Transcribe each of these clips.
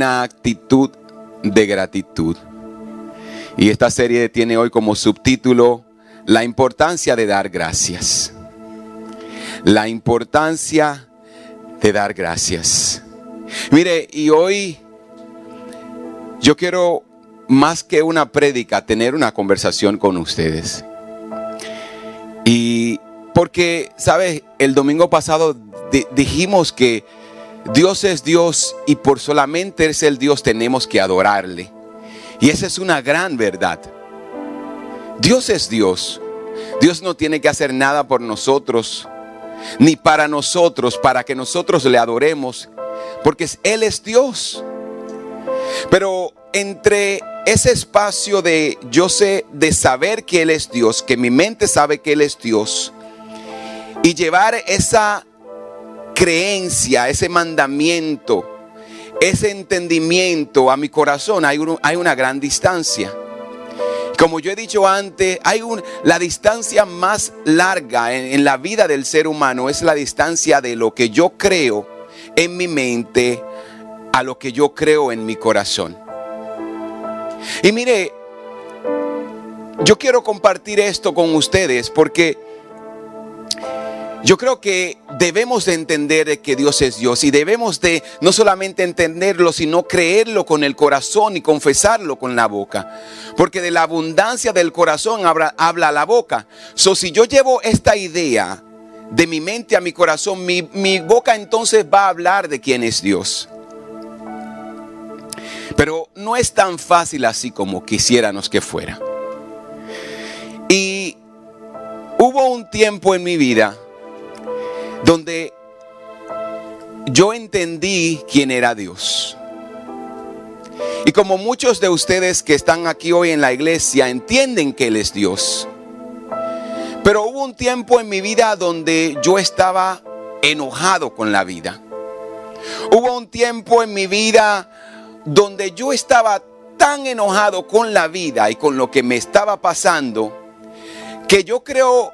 una actitud de gratitud. Y esta serie tiene hoy como subtítulo La importancia de dar gracias. La importancia de dar gracias. Mire, y hoy yo quiero más que una prédica tener una conversación con ustedes. Y porque, ¿sabes? El domingo pasado dijimos que Dios es Dios y por solamente es el Dios tenemos que adorarle. Y esa es una gran verdad. Dios es Dios. Dios no tiene que hacer nada por nosotros, ni para nosotros, para que nosotros le adoremos, porque Él es Dios. Pero entre ese espacio de yo sé, de saber que Él es Dios, que mi mente sabe que Él es Dios, y llevar esa creencia, ese mandamiento, ese entendimiento a mi corazón, hay, hay una gran distancia. Como yo he dicho antes, hay un, la distancia más larga en, en la vida del ser humano es la distancia de lo que yo creo en mi mente a lo que yo creo en mi corazón. Y mire, yo quiero compartir esto con ustedes porque yo creo que debemos de entender que Dios es Dios y debemos de no solamente entenderlo, sino creerlo con el corazón y confesarlo con la boca. Porque de la abundancia del corazón habla, la boca. So, si yo llevo esta idea de mi mente a mi corazón, mi, mi boca entonces va a hablar de quién es Dios. Pero no es tan fácil así como quisiéramos que fuera. Y hubo un tiempo en mi vida donde yo entendí quién era Dios. Y como muchos de ustedes que están aquí hoy en la iglesia entienden que Él es Dios. Pero hubo un tiempo en mi vida donde yo estaba enojado con la vida. Hubo un tiempo en mi vida donde yo estaba tan enojado con la vida y con lo que me estaba pasando que yo creo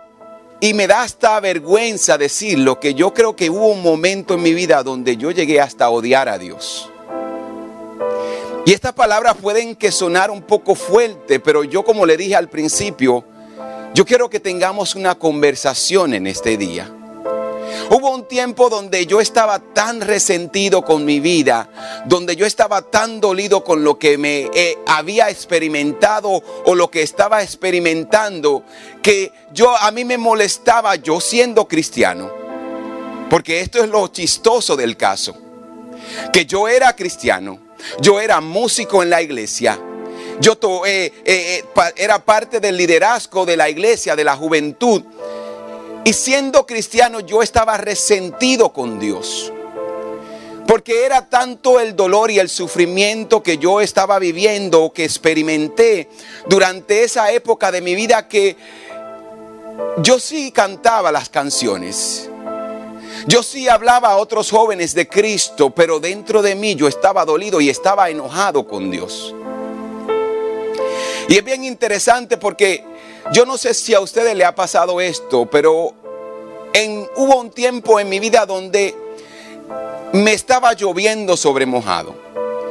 y me da hasta vergüenza decirlo, que yo creo que hubo un momento en mi vida donde yo llegué hasta odiar a Dios. Y estas palabras pueden que sonar un poco fuerte, pero yo como le dije al principio, yo quiero que tengamos una conversación en este día. Hubo un tiempo donde yo estaba tan resentido con mi vida, donde yo estaba tan dolido con lo que me eh, había experimentado o lo que estaba experimentando, que yo a mí me molestaba yo siendo cristiano. Porque esto es lo chistoso del caso. Que yo era cristiano, yo era músico en la iglesia, yo eh, eh, era parte del liderazgo de la iglesia, de la juventud. Y siendo cristiano yo estaba resentido con Dios. Porque era tanto el dolor y el sufrimiento que yo estaba viviendo, que experimenté durante esa época de mi vida que yo sí cantaba las canciones. Yo sí hablaba a otros jóvenes de Cristo, pero dentro de mí yo estaba dolido y estaba enojado con Dios. Y es bien interesante porque yo no sé si a ustedes le ha pasado esto, pero en, hubo un tiempo en mi vida donde me estaba lloviendo sobre mojado.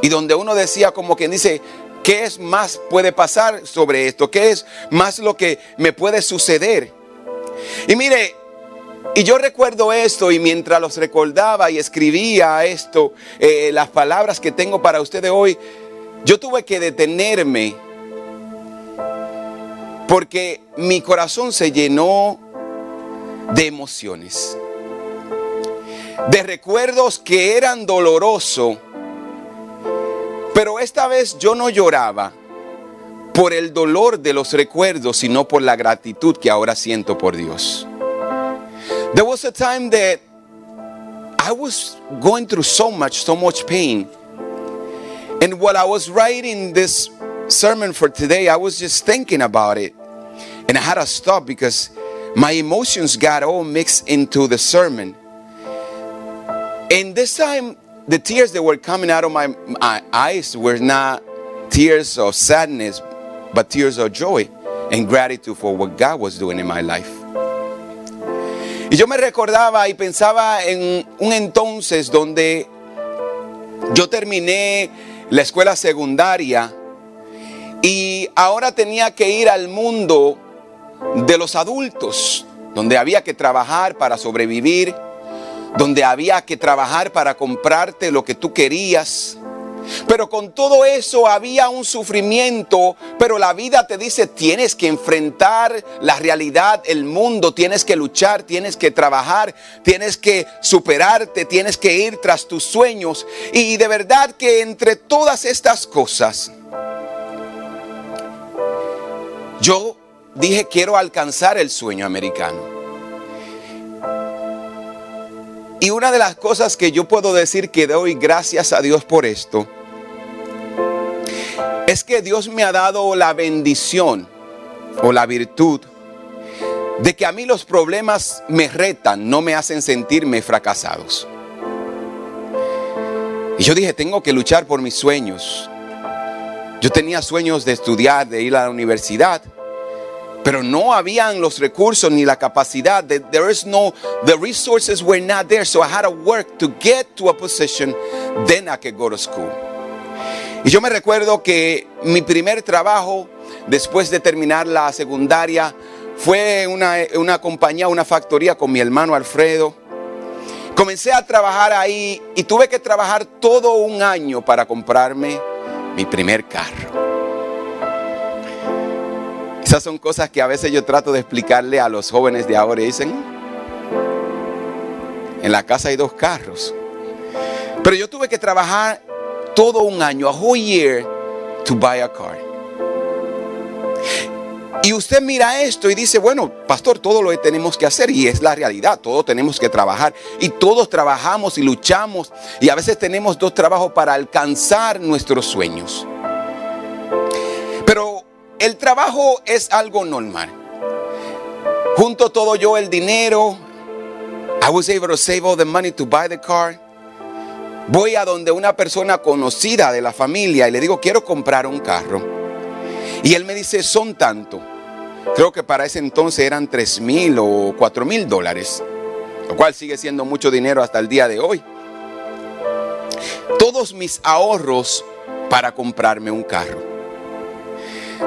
Y donde uno decía como quien dice, ¿qué es más puede pasar sobre esto? ¿Qué es más lo que me puede suceder? Y mire, y yo recuerdo esto y mientras los recordaba y escribía esto, eh, las palabras que tengo para ustedes hoy, yo tuve que detenerme porque mi corazón se llenó de emociones, de recuerdos que eran dolorosos, pero esta vez yo no lloraba por el dolor de los recuerdos, sino por la gratitud que ahora siento por Dios. There was a time that I was going through so much, so much pain. And while I was writing this sermon for today, I was just thinking about it. And I had to stop because my emotions got all mixed into the sermon. And this time, the tears that were coming out of my, my eyes were not tears of sadness, but tears of joy and gratitude for what God was doing in my life. Y yo me recordaba y pensaba en un entonces donde yo terminé la escuela secundaria y ahora tenía que ir al mundo de los adultos, donde había que trabajar para sobrevivir, donde había que trabajar para comprarte lo que tú querías. Pero con todo eso había un sufrimiento, pero la vida te dice, tienes que enfrentar la realidad, el mundo, tienes que luchar, tienes que trabajar, tienes que superarte, tienes que ir tras tus sueños. Y de verdad que entre todas estas cosas, yo dije, quiero alcanzar el sueño americano. Y una de las cosas que yo puedo decir que doy gracias a Dios por esto, es que Dios me ha dado la bendición o la virtud de que a mí los problemas me retan, no me hacen sentirme fracasados. Y yo dije, tengo que luchar por mis sueños. Yo tenía sueños de estudiar, de ir a la universidad, pero no habían los recursos ni la capacidad. There is no, the resources were not there, so I had to work to get to a position, then I could go to school. Y yo me recuerdo que mi primer trabajo, después de terminar la secundaria, fue una, una compañía, una factoría con mi hermano Alfredo. Comencé a trabajar ahí y tuve que trabajar todo un año para comprarme mi primer carro. Esas son cosas que a veces yo trato de explicarle a los jóvenes de ahora y dicen, en la casa hay dos carros. Pero yo tuve que trabajar todo un año, a whole year, to buy a car. Y usted mira esto y dice, bueno, pastor, todo lo que tenemos que hacer y es la realidad, todos tenemos que trabajar y todos trabajamos y luchamos y a veces tenemos dos trabajos para alcanzar nuestros sueños. El trabajo es algo normal. Junto todo yo el dinero. I was able to save all the money to buy the car. Voy a donde una persona conocida de la familia y le digo, quiero comprar un carro. Y él me dice, son tanto. Creo que para ese entonces eran 3 mil o 4 mil dólares. Lo cual sigue siendo mucho dinero hasta el día de hoy. Todos mis ahorros para comprarme un carro.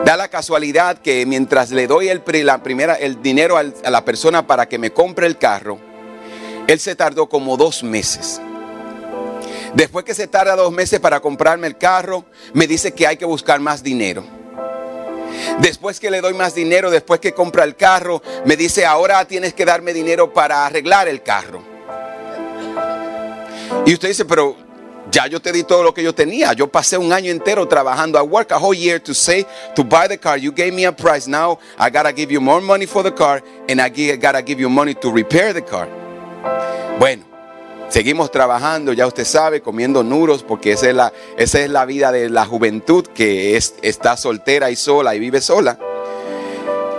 Da la casualidad que mientras le doy el, la primera, el dinero a la persona para que me compre el carro, él se tardó como dos meses. Después que se tarda dos meses para comprarme el carro, me dice que hay que buscar más dinero. Después que le doy más dinero, después que compra el carro, me dice, ahora tienes que darme dinero para arreglar el carro. Y usted dice, pero ya yo te di todo lo que yo tenía. Yo pasé un año entero trabajando. I work a whole year to say, to buy the car. You gave me a price. Now I gotta give you more money for the car and I gotta give you money to repair the car. Bueno, seguimos trabajando, ya usted sabe, comiendo nuros, porque esa es la, esa es la vida de la juventud que es, está soltera y sola y vive sola.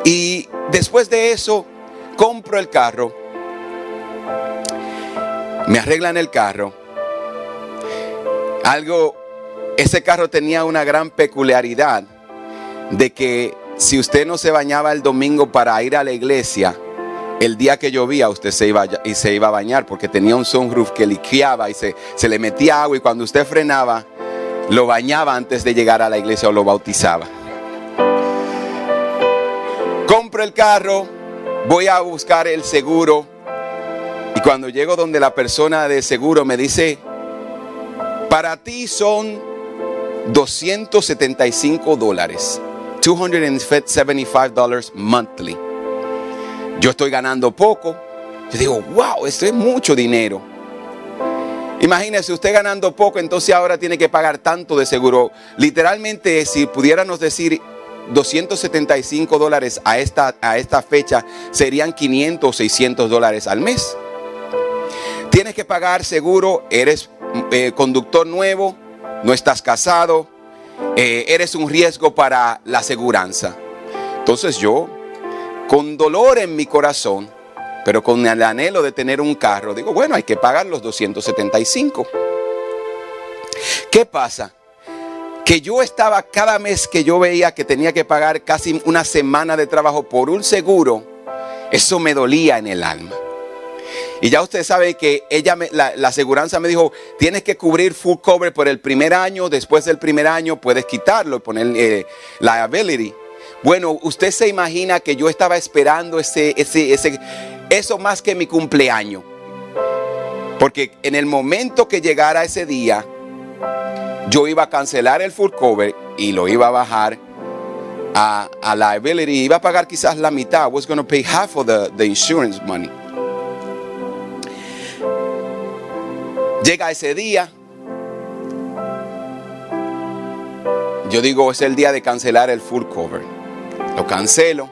Y después de eso, compro el carro, me arreglan el carro algo, ese carro tenía una gran peculiaridad de que si usted no se bañaba el domingo para ir a la iglesia, el día que llovía usted se iba, y se iba a bañar porque tenía un sunroof que liqueaba y se, se le metía agua y cuando usted frenaba, lo bañaba antes de llegar a la iglesia o lo bautizaba. Compro el carro, voy a buscar el seguro y cuando llego donde la persona de seguro me dice, para ti son 275 dólares. 275 dólares monthly. Yo estoy ganando poco. Yo digo, wow, esto es mucho dinero. Imagínese usted ganando poco, entonces ahora tiene que pagar tanto de seguro. Literalmente, si pudiéramos decir 275 dólares a esta, a esta fecha, serían 500 o 600 dólares al mes. Tienes que pagar seguro, eres eh, conductor nuevo, no estás casado, eh, eres un riesgo para la seguridad. Entonces yo, con dolor en mi corazón, pero con el anhelo de tener un carro, digo, bueno, hay que pagar los 275. ¿Qué pasa? Que yo estaba cada mes que yo veía que tenía que pagar casi una semana de trabajo por un seguro, eso me dolía en el alma. Y ya usted sabe que ella, la, aseguranza me dijo, tienes que cubrir full cover por el primer año, después del primer año puedes quitarlo y poner eh, liability. Bueno, usted se imagina que yo estaba esperando ese, ese, ese, eso más que mi cumpleaños. Porque en el momento que llegara ese día, yo iba a cancelar el full cover y lo iba a bajar a, a liability. Iba a pagar quizás la mitad. I was going to pay half of the, the insurance money. Llega ese día. Yo digo, es el día de cancelar el full cover. Lo cancelo.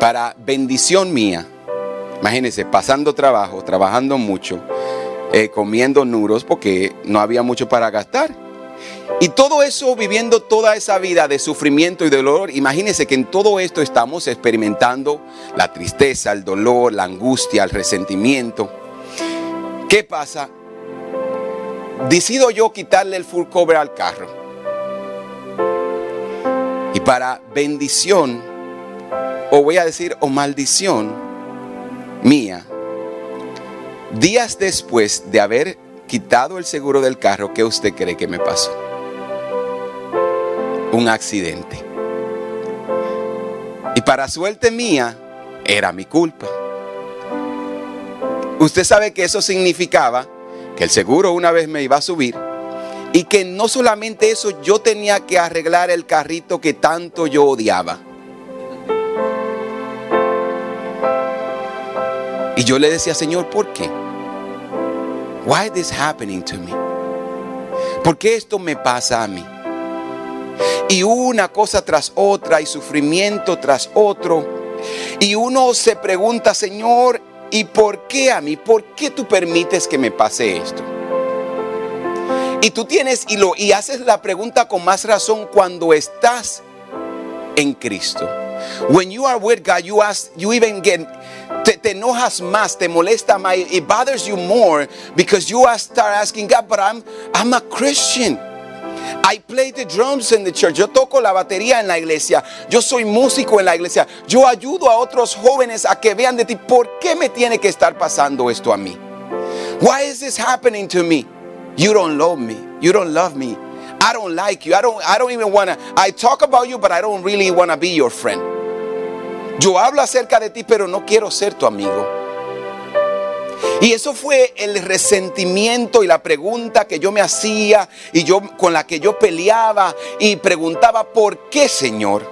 Para bendición mía. Imagínense, pasando trabajo, trabajando mucho, eh, comiendo nuros porque no había mucho para gastar. Y todo eso, viviendo toda esa vida de sufrimiento y dolor, imagínense que en todo esto estamos experimentando la tristeza, el dolor, la angustia, el resentimiento. ¿Qué pasa? Decido yo quitarle el full cover al carro. Y para bendición, o voy a decir, o maldición mía, días después de haber quitado el seguro del carro, ¿qué usted cree que me pasó? Un accidente. Y para suerte mía, era mi culpa. Usted sabe que eso significaba que el seguro una vez me iba a subir y que no solamente eso, yo tenía que arreglar el carrito que tanto yo odiaba. Y yo le decía, Señor, ¿por qué? Why is this happening to me? ¿Por qué esto me pasa a mí? Y una cosa tras otra y sufrimiento tras otro. Y uno se pregunta, Señor, ¿Y por qué a mí? ¿Por qué tú permites que me pase esto? Y tú tienes y lo y haces la pregunta con más razón cuando estás en Cristo. When you are with God, you ask, you even get te, te, enojas más, te molesta más, it bothers you more because you start asking God, but I'm I'm a Christian. I play the drums in the church. Yo toco la batería en la iglesia. Yo soy músico en la iglesia. Yo ayudo a otros jóvenes a que vean de ti. ¿Por qué me tiene que estar pasando esto a mí? Why is this happening to me? You don't love me. You don't love me. I don't like you. I don't I don't even want to I talk about you but I don't really want to be your friend. Yo hablo acerca de ti pero no quiero ser tu amigo. Y eso fue el resentimiento y la pregunta que yo me hacía y yo con la que yo peleaba y preguntaba, ¿por qué, Señor?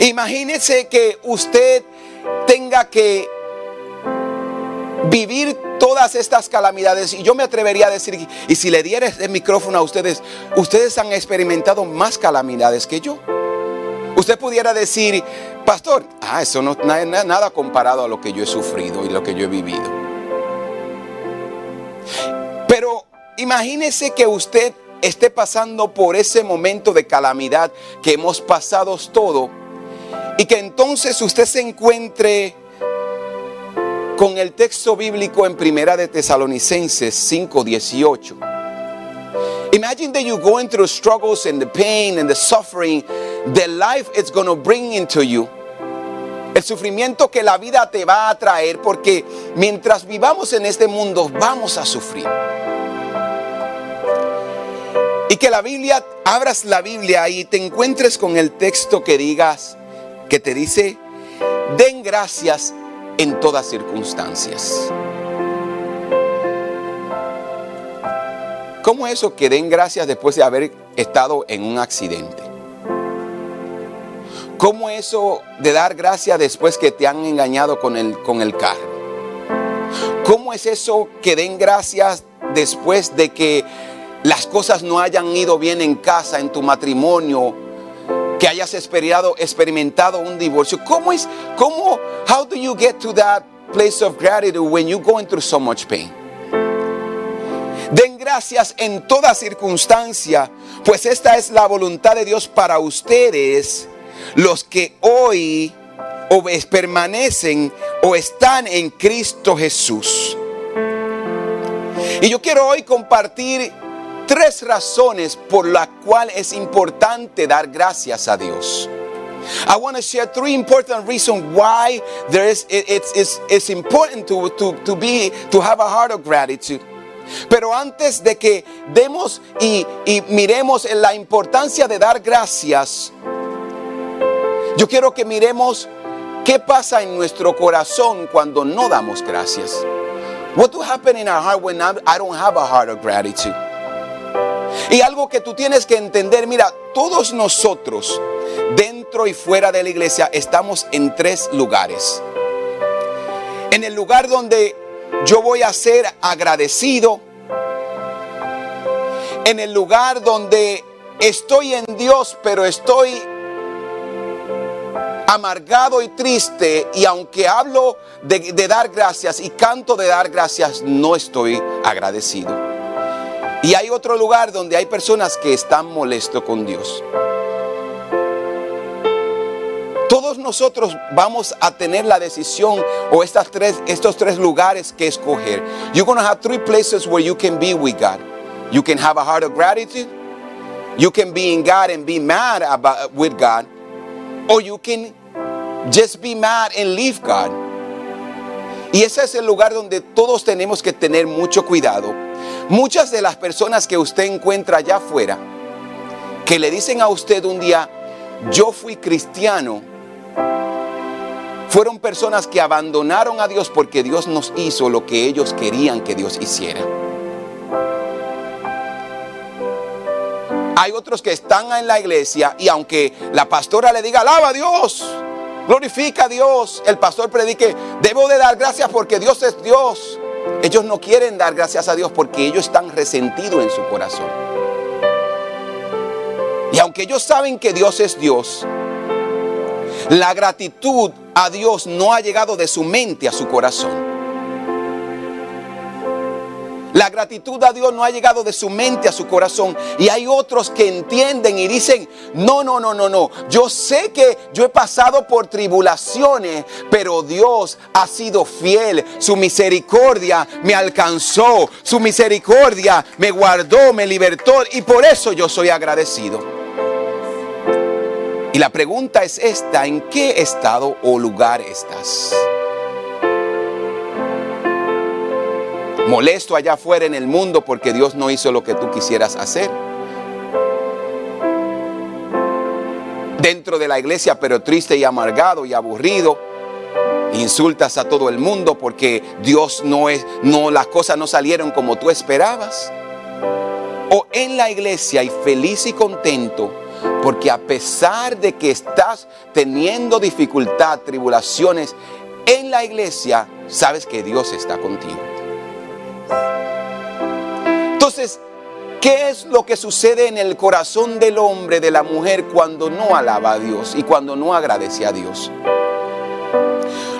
Imagínese que usted tenga que vivir todas estas calamidades y yo me atrevería a decir, y si le dieras el micrófono a ustedes, ustedes han experimentado más calamidades que yo. Usted pudiera decir, pastor, ah, eso no es nada comparado a lo que yo he sufrido y lo que yo he vivido. Pero imagínese que usted esté pasando por ese momento de calamidad que hemos pasado todo y que entonces usted se encuentre con el texto bíblico en Primera de Tesalonicenses 5:18. Imagine that you're going through struggles and the pain and the suffering the life it's going to bring into you. El sufrimiento que la vida te va a traer porque mientras vivamos en este mundo vamos a sufrir. Y que la Biblia, abras la Biblia y te encuentres con el texto que digas, que te dice, den gracias en todas circunstancias. ¿Cómo eso que den gracias después de haber estado en un accidente? ¿Cómo eso de dar gracias después que te han engañado con el, con el carro? ¿Cómo es eso que den gracias después de que las cosas no hayan ido bien en casa, en tu matrimonio, que hayas experimentado, experimentado un divorcio? ¿Cómo es, cómo, how do you get to that place of gratitude when you're going through so much pain? Gracias en toda circunstancia, pues esta es la voluntad de Dios para ustedes, los que hoy o permanecen o están en Cristo Jesús. Y yo quiero hoy compartir tres razones por las cuales es importante dar gracias a Dios. I want to share three important reasons why there is it, it's, it's, important to, to be to have a heart of gratitude. Pero antes de que demos y, y miremos la importancia de dar gracias, yo quiero que miremos qué pasa en nuestro corazón cuando no damos gracias. What will happen in our heart when I don't have a heart of gratitude? Y algo que tú tienes que entender, mira, todos nosotros, dentro y fuera de la iglesia, estamos en tres lugares. En el lugar donde yo voy a ser agradecido. En el lugar donde estoy en Dios, pero estoy amargado y triste. Y aunque hablo de, dar gracias y canto de dar gracias, no estoy agradecido. Y hay otro lugar donde hay personas que están molestos con Dios. Todos nosotros vamos a tener la decisión o estas tres, estos tres lugares que escoger. You're going to have three places where you can be with God. You can have a heart of gratitude. You can be in God and be mad about, with God. Or you can just be mad and leave God. Y ese es el lugar donde todos tenemos que tener mucho cuidado. Muchas de las personas que usted encuentra allá afuera, que le dicen a usted un día, yo fui cristiano, fueron personas que abandonaron a Dios porque Dios nos hizo lo que ellos querían que Dios hiciera. Hay otros que están en la iglesia y aunque la pastora le diga, alaba a Dios, glorifica a Dios, el pastor predique, debo de dar gracias porque Dios es Dios. Ellos no quieren dar gracias a Dios porque ellos están resentidos en su corazón. Y aunque ellos saben que Dios es Dios, la gratitud a Dios no ha llegado de su mente a su corazón. La gratitud a Dios no ha llegado de su mente a su corazón. Y hay otros que entienden y dicen, no, no, no, no, no. Yo sé que yo he pasado por tribulaciones, pero Dios ha sido fiel. Su misericordia me alcanzó. Su misericordia me guardó, me libertó. Y por eso yo soy agradecido. Y la pregunta es esta, ¿en qué estado o lugar estás? Molesto allá afuera en el mundo porque Dios no hizo lo que tú quisieras hacer. Dentro de la iglesia, pero triste y amargado y aburrido. Insultas a todo el mundo porque Dios no es, no, las cosas no salieron como tú esperabas. O en la iglesia y feliz y contento porque a pesar de que estás teniendo dificultad, tribulaciones en la iglesia, sabes que Dios está contigo. Entonces, ¿qué es lo que sucede en el corazón del hombre, de la mujer, cuando no alaba a Dios y cuando no agradece a Dios?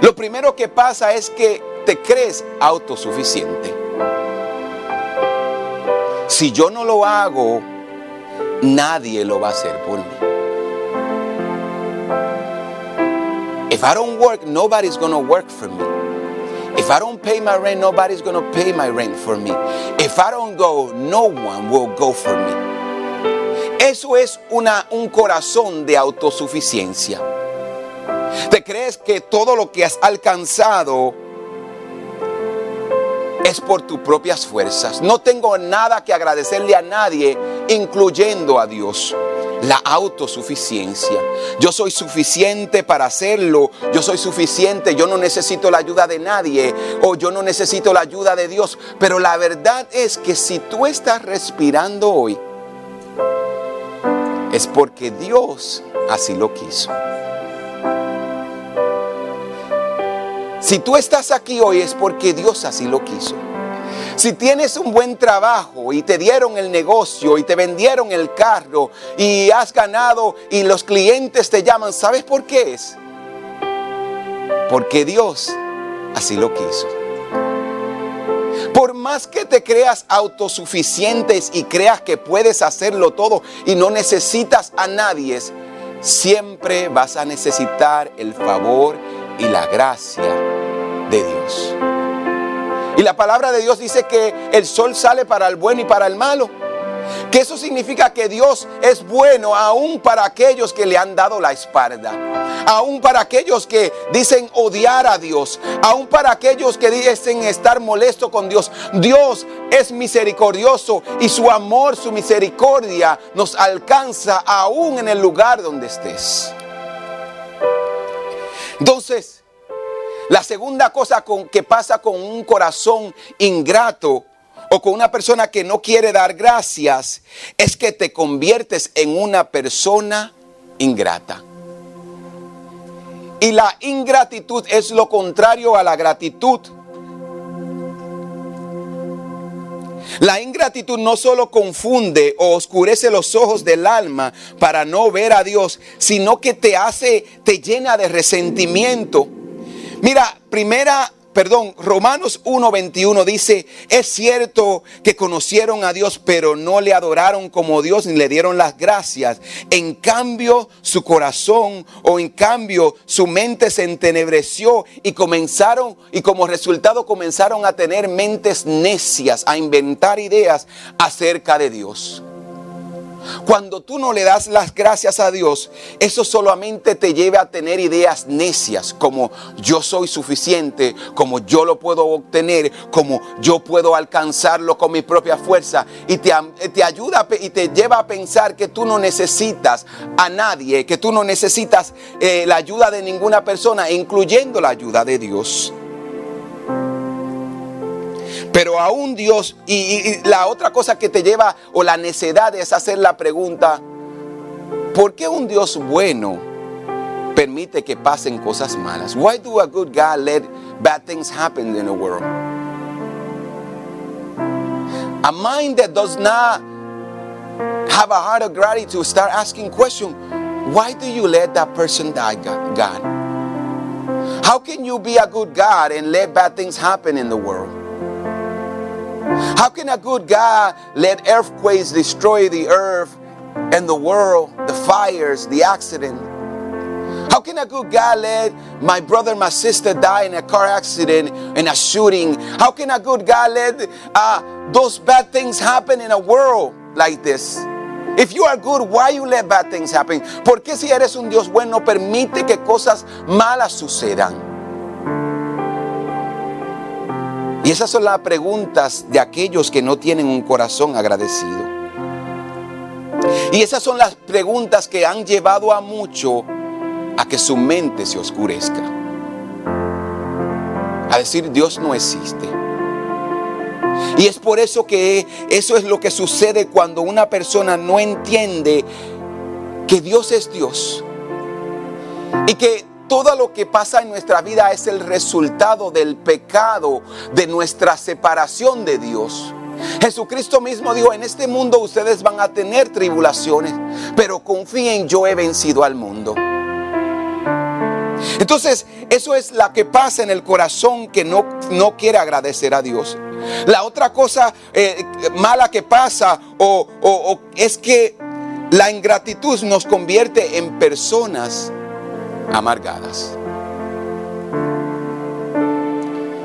Lo primero que pasa es que te crees autosuficiente. Si yo no lo hago, nadie lo va a hacer por mí. If I don't work, nobody's to work for me. If I don't pay my rent, nobody's to pay my rent for me. If I don't go, no one will go for me. Eso es una, un corazón de autosuficiencia. Te crees que todo lo que has alcanzado es por tus propias fuerzas. No tengo nada que agradecerle a nadie, incluyendo a Dios. La autosuficiencia. Yo soy suficiente para hacerlo. Yo soy suficiente. Yo no necesito la ayuda de nadie. O yo no necesito la ayuda de Dios. Pero la verdad es que si tú estás respirando hoy, es porque Dios así lo quiso. Si tú estás aquí hoy es porque Dios así lo quiso. Si tienes un buen trabajo y te dieron el negocio y te vendieron el carro y has ganado y los clientes te llaman, ¿sabes por qué es? Porque Dios así lo quiso. Por más que te creas autosuficientes y creas que puedes hacerlo todo y no necesitas a nadie, siempre vas a necesitar el favor y la gracia de Dios. Y la palabra de Dios dice que el sol sale para el bueno y para el malo. Que eso significa que Dios es bueno aún para aquellos que le han dado la espalda. Aún para aquellos que dicen odiar a Dios. Aún para aquellos que dicen estar molesto con Dios. Dios es misericordioso y su amor, su misericordia nos alcanza aún en el lugar donde estés. Entonces, la segunda cosa que pasa con un corazón ingrato o con una persona que no quiere dar gracias es que te conviertes en una persona ingrata. Y la ingratitud es lo contrario a la gratitud. La ingratitud no solo confunde o oscurece los ojos del alma para no ver a Dios, sino que te hace, te llena de resentimiento. Mira, primera perdón, Romanos 1:21 dice, es cierto que conocieron a Dios, pero no le adoraron como Dios ni le dieron las gracias. En cambio, su corazón o en cambio su mente se entenebreció y comenzaron y como resultado comenzaron a tener mentes necias, a inventar ideas acerca de Dios. Cuando tú no le das las gracias a Dios, eso solamente te lleva a tener ideas necias, como yo soy suficiente, como yo lo puedo obtener, como yo puedo alcanzarlo con mi propia fuerza. Y te, te ayuda y te lleva a pensar que tú no necesitas a nadie, que tú no necesitas eh, la ayuda de ninguna persona, incluyendo la ayuda de Dios. Pero aún Dios, y, la otra cosa que te lleva, o la necedad es hacer la pregunta, ¿por qué un Dios bueno permite que pasen cosas malas? Why do a good God let bad things happen in the world? A mind that does not have a heart of gratitude start asking questions. Why do you let that person die, God? How can you be a good God and let bad things happen in the world? How can a good God let earthquakes destroy the earth and the world, the fires, the accident? How can a good God let my brother, my sister die in a car accident, in a shooting? How can a good God let uh, those bad things happen in a world like this? If you are good, why you let bad things happen? ¿Por qué si eres un Dios bueno permite que cosas malas sucedan? Y esas son las preguntas de aquellos que no tienen un corazón agradecido. Y esas son las preguntas que han llevado a mucho a que su mente se oscurezca. A decir, Dios no existe. Y es por eso que eso es lo que sucede cuando una persona no entiende que Dios es Dios. Y que todo lo que pasa en nuestra vida es el resultado del pecado, de nuestra separación de Dios. Jesucristo mismo dijo, en este mundo ustedes van a tener tribulaciones, pero confíen, yo he vencido al mundo. Entonces, eso es la que pasa en el corazón que no, no quiere agradecer a Dios. La otra cosa eh, mala que pasa o es que la ingratitud nos convierte en personas amargadas.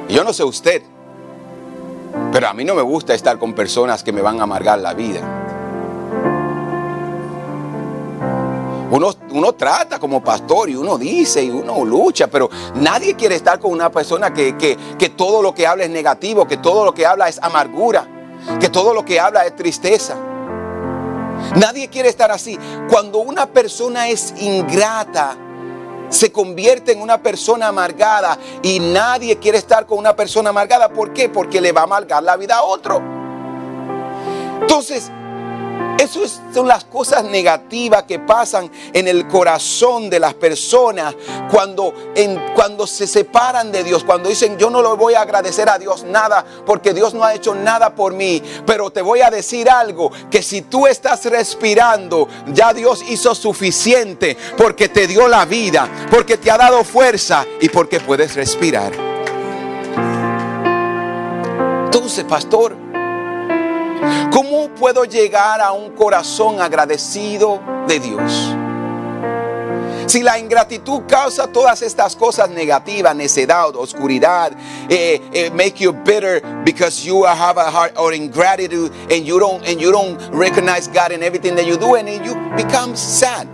yo no sé usted, pero a mí no me gusta estar con personas que me van a amargar la vida. Uno, uno, trata como pastor y uno dice y uno lucha, pero nadie quiere estar con una persona que, que todo lo que habla es negativo, que todo lo que habla es amargura, que todo lo que habla es tristeza. Nadie quiere estar así. Cuando una persona es ingrata, se convierte en una persona amargada y nadie quiere estar con una persona amargada. ¿Por qué? Porque le va a amargar la vida a otro. Entonces, esas son las cosas negativas que pasan en el corazón de las personas cuando, cuando se separan de Dios, cuando dicen yo no le voy a agradecer a Dios nada porque Dios no ha hecho nada por mí. Pero te voy a decir algo, que si tú estás respirando, ya Dios hizo suficiente porque te dio la vida, porque te ha dado fuerza y porque puedes respirar. Entonces, pastor, ¿Cómo puedo llegar a un corazón agradecido de Dios? Si la ingratitud causa todas estas cosas negativas, necedad, oscuridad, eh, eh, make you bitter because you have a heart or ingratitude and you don't and you don't recognize God in everything that you do and you become sad.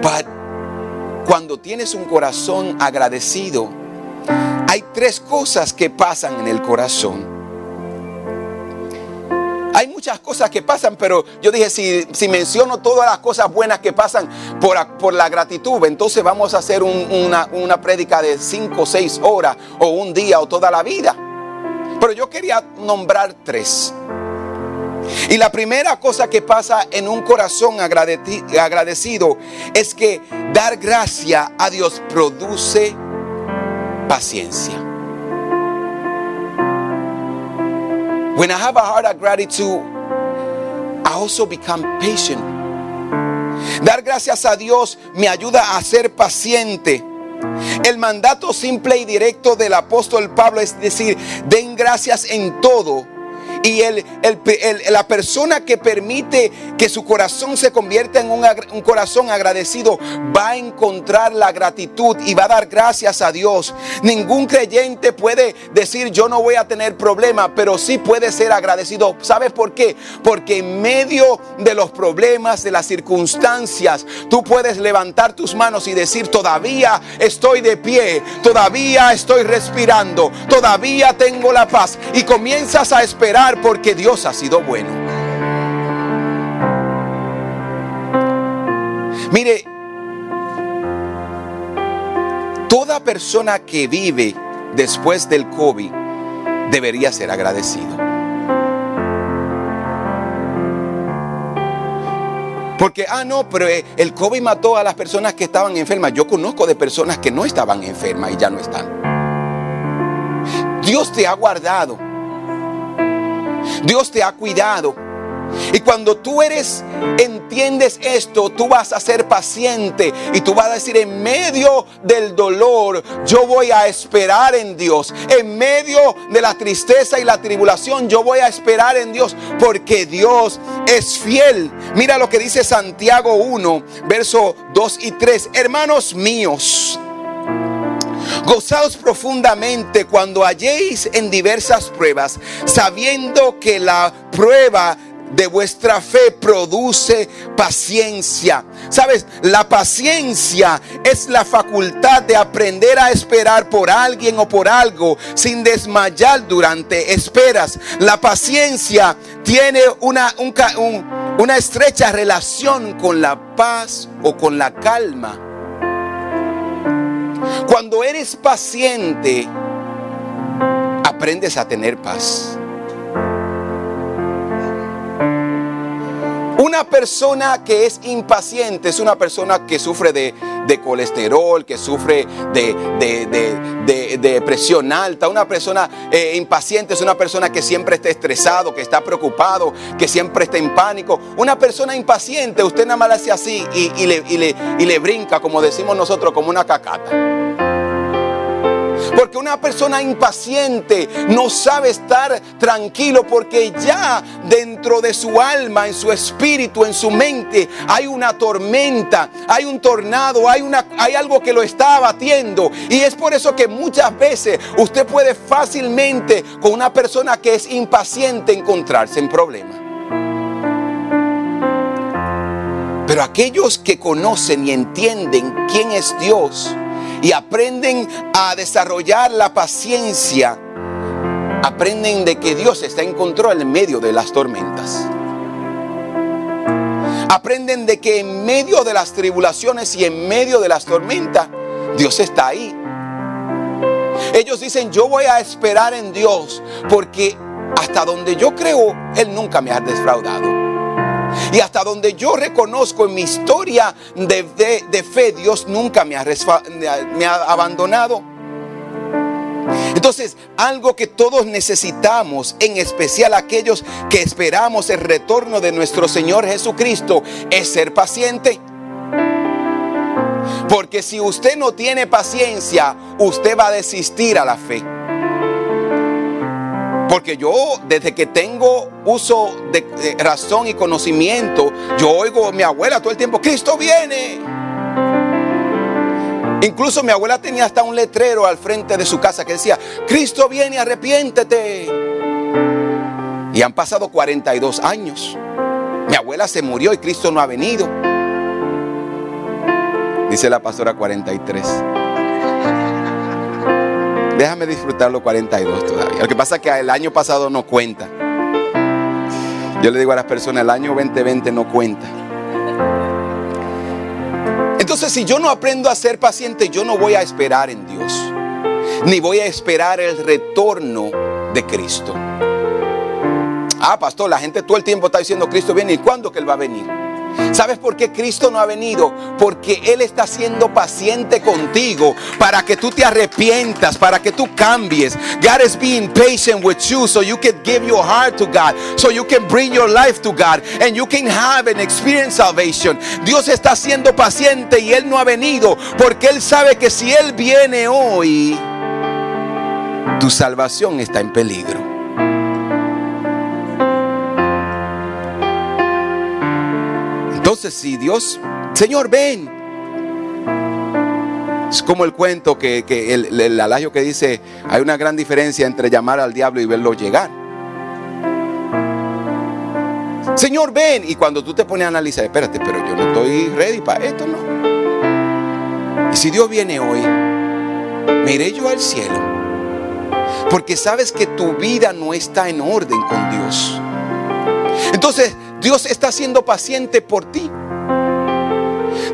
But cuando tienes un corazón agradecido, hay tres cosas que pasan en el corazón. Hay muchas cosas que pasan, pero yo dije, si, menciono todas las cosas buenas que pasan por, la gratitud, entonces vamos a hacer una, una prédica de cinco o seis horas, o un día, o toda la vida. Pero yo quería nombrar tres. Y la primera cosa que pasa en un corazón agradecido es que dar gracia a Dios produce paciencia. When I have a heart of gratitude, I also become patient. Dar gracias a Dios me ayuda a ser paciente. El mandato simple y directo del apóstol Pablo es decir, den gracias en todo y el, la persona que permite que su corazón se convierta en un, un, corazón agradecido va a encontrar la gratitud y va a dar gracias a Dios. Ningún creyente puede decir yo no voy a tener problema, pero sí puede ser agradecido. ¿Sabes por qué? Porque en medio de los problemas, de las circunstancias, tú puedes levantar tus manos y decir todavía estoy de pie, todavía estoy respirando, todavía tengo la paz y comienzas a esperar porque Dios ha sido bueno. Mire, toda persona que vive después del COVID debería ser agradecido. Porque, ah, no, pero eh, el COVID mató a las personas que estaban enfermas. Yo conozco de personas que no estaban enfermas y ya no están. Dios te ha guardado. Dios te ha cuidado. Y cuando tú eres, entiendes esto, tú vas a ser paciente y tú vas a decir, en medio del dolor, yo voy a esperar en Dios. En medio de la tristeza y la tribulación, yo voy a esperar en Dios porque Dios es fiel. Mira lo que dice Santiago 1, verso 2 y 3. Hermanos míos, Gozaos profundamente cuando halléis en diversas pruebas, sabiendo que la prueba de vuestra fe produce paciencia. Sabes, la paciencia es la facultad de aprender a esperar por alguien o por algo sin desmayar durante esperas. La paciencia tiene una, una estrecha relación con la paz o con la calma cuando eres paciente, aprendes a tener paz. Una persona que es impaciente es una persona que sufre de, colesterol, que sufre de, presión alta. Una persona eh, impaciente es una persona que siempre está estresado, que está preocupado, que siempre está en pánico. Una persona impaciente, usted nada más le hace así y, le, y le brinca, como decimos nosotros, como una cacata. Porque una persona impaciente no sabe estar tranquilo porque ya dentro de su alma, en su espíritu, en su mente, hay una tormenta, hay un tornado, hay, una, hay algo que lo está abatiendo. Y es por eso que muchas veces usted puede fácilmente con una persona que es impaciente encontrarse en problemas. Pero aquellos que conocen y entienden quién es Dios, y aprenden a desarrollar la paciencia, aprenden de que Dios está en control en medio de las tormentas. Aprenden de que en medio de las tribulaciones y en medio de las tormentas, Dios está ahí. Ellos dicen, yo voy a esperar en Dios porque hasta donde yo creo, Él nunca me ha defraudado. Y hasta donde yo reconozco en mi historia de, fe, Dios nunca me ha, me ha abandonado. Entonces, algo que todos necesitamos, en especial aquellos que esperamos el retorno de nuestro Señor Jesucristo, es ser paciente. Porque si usted no tiene paciencia, usted va a desistir a la fe. Porque yo desde que tengo uso de, razón y conocimiento, yo oigo a mi abuela todo el tiempo, Cristo viene. Incluso mi abuela tenía hasta un letrero al frente de su casa que decía, Cristo viene, arrepiéntete. Y han pasado 42 años. Mi abuela se murió y Cristo no ha venido. Dice la pastora 43. Déjame disfrutar los 42 todavía. Lo que pasa es que el año pasado no cuenta. Yo le digo a las personas, el año 2020 no cuenta. Entonces, si yo no aprendo a ser paciente, yo no voy a esperar en Dios. Ni voy a esperar el retorno de Cristo. Ah, pastor, la gente todo el tiempo está diciendo Cristo viene y cuándo que Él va a venir. ¿Sabes por qué Cristo no ha venido? Porque Él está siendo paciente contigo para que tú te arrepientas, para que tú cambies. God is being patient with you so you can give your heart to God, so you can bring your life to God and you can have and experience salvation. Dios está siendo paciente y Él no ha venido porque Él sabe que si Él viene hoy, tu salvación está en peligro. Entonces, si Dios, Señor, ven. Es como el cuento que, el, alagio que dice, hay una gran diferencia entre llamar al diablo y verlo llegar. Señor, ven. Y cuando tú te pones a analizar, espérate, pero yo no estoy ready para esto, no. Y si Dios viene hoy, me iré yo al cielo. Porque sabes que tu vida no está en orden con Dios. Entonces, Dios está siendo paciente por ti.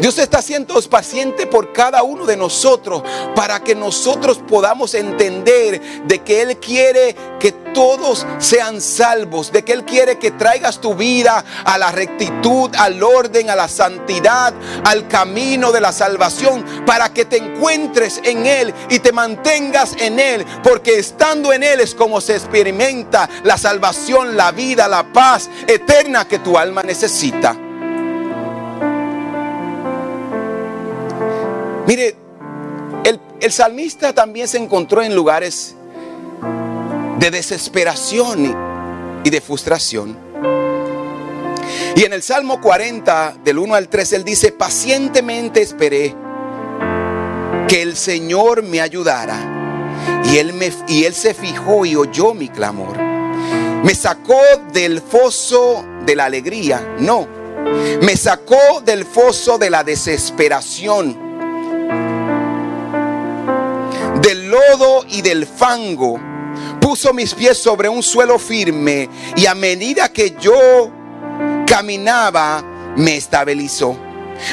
Dios está siendo paciente por cada uno de nosotros para que nosotros podamos entender de que Él quiere que todos sean salvos, de que Él quiere que traigas tu vida a la rectitud, al orden, a la santidad, al camino de la salvación, para que te encuentres en Él y te mantengas en Él, porque estando en Él es como se experimenta la salvación, la vida, la paz eterna que tu alma necesita. Mire, el, salmista también se encontró en lugares de desesperación y, de frustración. Y en el Salmo 40, del 1 al 3, él dice, pacientemente esperé que el Señor me ayudara. Y él, me, y él se fijó y oyó mi clamor. Me sacó del foso de la alegría. No, me sacó del foso de la desesperación lodo y del fango. Puso mis pies sobre un suelo firme y a medida que yo caminaba me estabilizó.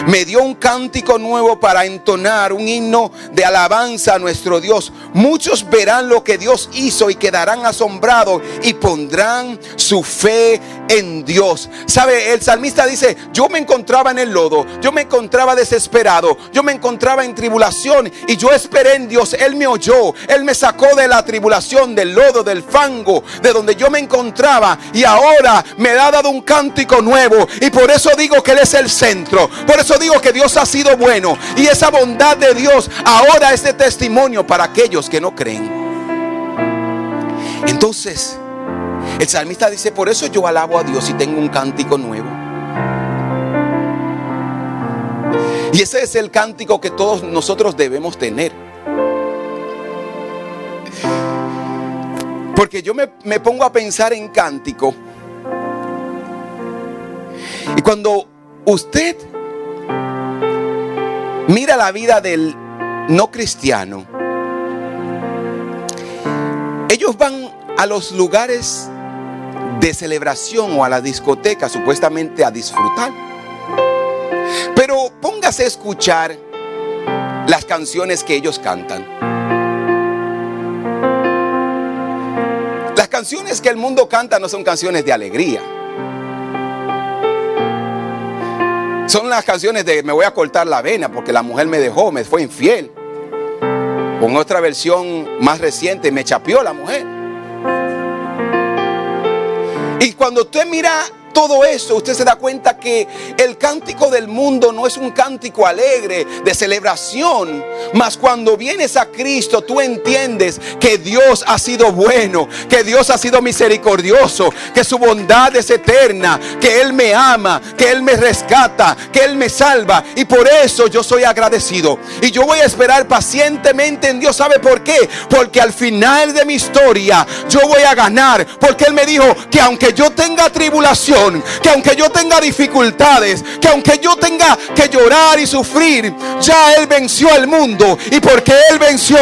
Me dio un cántico nuevo para entonar un himno de alabanza a nuestro Dios. Muchos verán lo que Dios hizo y quedarán asombrados y pondrán su fe en Dios. ¿Sabe? El salmista dice, yo me encontraba en el lodo, yo me encontraba desesperado, yo me encontraba en tribulación y yo esperé en Dios. Él me oyó, Él me sacó de la tribulación, del lodo, del fango, de donde yo me encontraba y ahora me ha dado un cántico nuevo y por eso digo que Él es el centro. Eso digo que Dios ha sido bueno. Y esa bondad de Dios ahora es de testimonio para aquellos que no creen. Entonces, el salmista dice, por eso yo alabo a Dios y tengo un cántico nuevo. Y ese es el cántico que todos nosotros debemos tener. Porque yo me, me pongo a pensar en cántico. Y cuando usted Mira la vida del no cristiano. Ellos van a los lugares de celebración o a la discoteca supuestamente a disfrutar. Pero póngase a escuchar las canciones que ellos cantan. Las canciones que el mundo canta no son canciones de alegría. Son las canciones de me voy a cortar la vena porque la mujer me dejó, me fue infiel. Con otra versión más reciente, me chapió la mujer. Y cuando usted mira todo eso, usted se da cuenta que el cántico del mundo no es un cántico alegre de celebración, mas cuando vienes a Cristo tú entiendes que Dios ha sido bueno, que Dios ha sido misericordioso, que su bondad es eterna, que Él me ama, que Él me rescata, que Él me salva y por eso yo soy agradecido. Y yo voy a esperar pacientemente en Dios. ¿Sabe por qué? Porque al final de mi historia yo voy a ganar. Porque Él me dijo que aunque yo tenga tribulación, que aunque yo tenga dificultades, que aunque yo tenga que llorar y sufrir, ya Él venció al mundo. Y porque Él venció,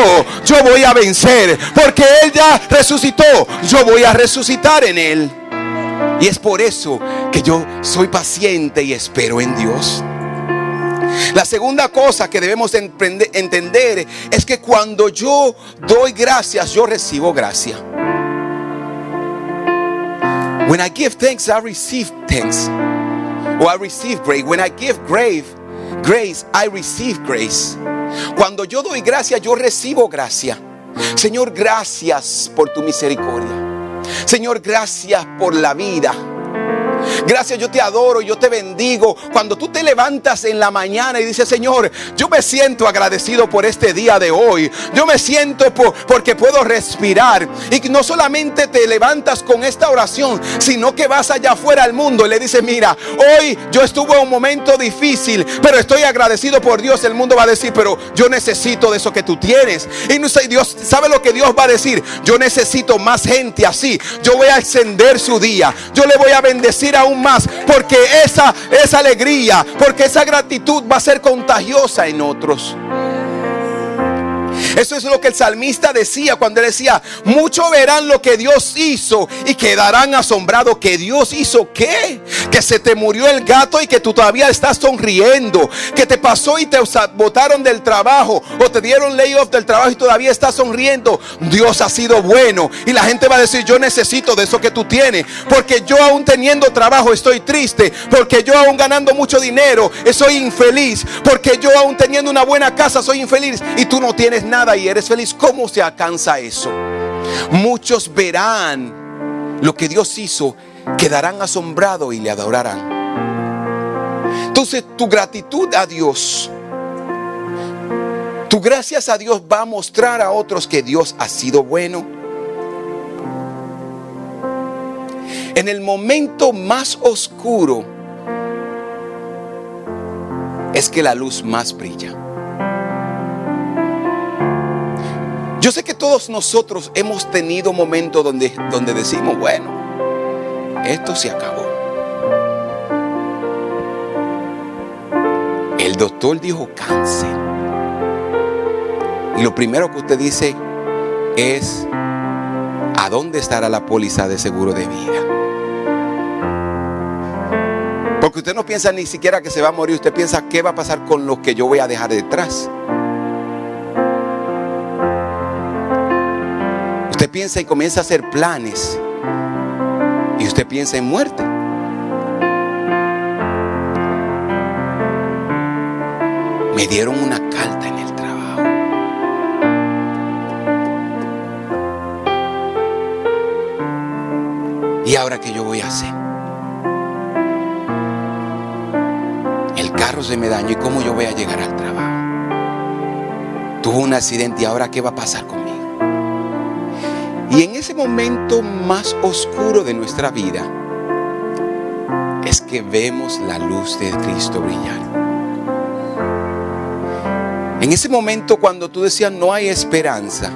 yo voy a vencer. Porque Él ya resucitó, yo voy a resucitar en Él. Y es por eso que yo soy paciente y espero en Dios. La segunda cosa que debemos entender es que cuando yo doy gracias, yo recibo gracia. When I give thanks, I receive thanks. Or I receive grace. When I give grace, grace, I receive grace. Cuando yo doy gracia, yo recibo gracia. Señor, gracias por tu misericordia. Señor, gracias por la vida. Gracias, yo te adoro, yo te bendigo. Cuando tú te levantas en la mañana y dices, Señor, yo me siento agradecido por este día de hoy. Yo me siento porque puedo respirar. Y no solamente te levantas con esta oración, sino que vas allá afuera al mundo y le dices, mira, hoy yo estuve en un momento difícil, pero estoy agradecido por Dios. El mundo va a decir, pero yo necesito de eso que tú tienes. Y no sé, Dios sabe lo que Dios va a decir. Yo necesito más gente así. Yo voy a extender su día. Yo le voy a bendecir aún más. Porque esa, esa alegría, porque esa gratitud va a ser contagiosa en otros. Eso es lo que el salmista decía cuando él decía, muchos verán lo que Dios hizo y quedarán asombrados. ¿Que Dios hizo qué? Que se te murió el gato y que tú todavía estás sonriendo. Que te pasó y te botaron del trabajo o te dieron layoff del trabajo y todavía estás sonriendo. Dios ha sido bueno. Y la gente va a decir, yo necesito de eso que tú tienes. Porque yo aún teniendo trabajo estoy triste. Porque yo aún ganando mucho dinero soy infeliz. Porque yo aún teniendo una buena casa soy infeliz. Y tú no tienes nada y eres feliz, ¿cómo se alcanza eso? Muchos verán lo que Dios hizo, quedarán asombrados y le adorarán. Entonces tu gratitud a Dios, tu gracias a Dios va a mostrar a otros que Dios ha sido bueno. En el momento más oscuro es que la luz más brilla. Yo sé que todos nosotros hemos tenido momentos donde, donde decimos, bueno, esto se acabó. El doctor dijo cáncer. Y lo primero que usted dice es, ¿a dónde estará la póliza de seguro de vida? Porque usted no piensa ni siquiera que se va a morir, usted piensa qué va a pasar con lo que yo voy a dejar detrás. Piensa y comienza a hacer planes. Y usted piensa en muerte. Me dieron una carta en el trabajo. ¿Y ahora qué yo voy a hacer? El carro se me dañó y cómo yo voy a llegar al trabajo. Tuvo un accidente y ahora qué va a pasar conmigo. Y en ese momento más oscuro de nuestra vida es que vemos la luz de Cristo brillar. En ese momento cuando tú decías no hay esperanza,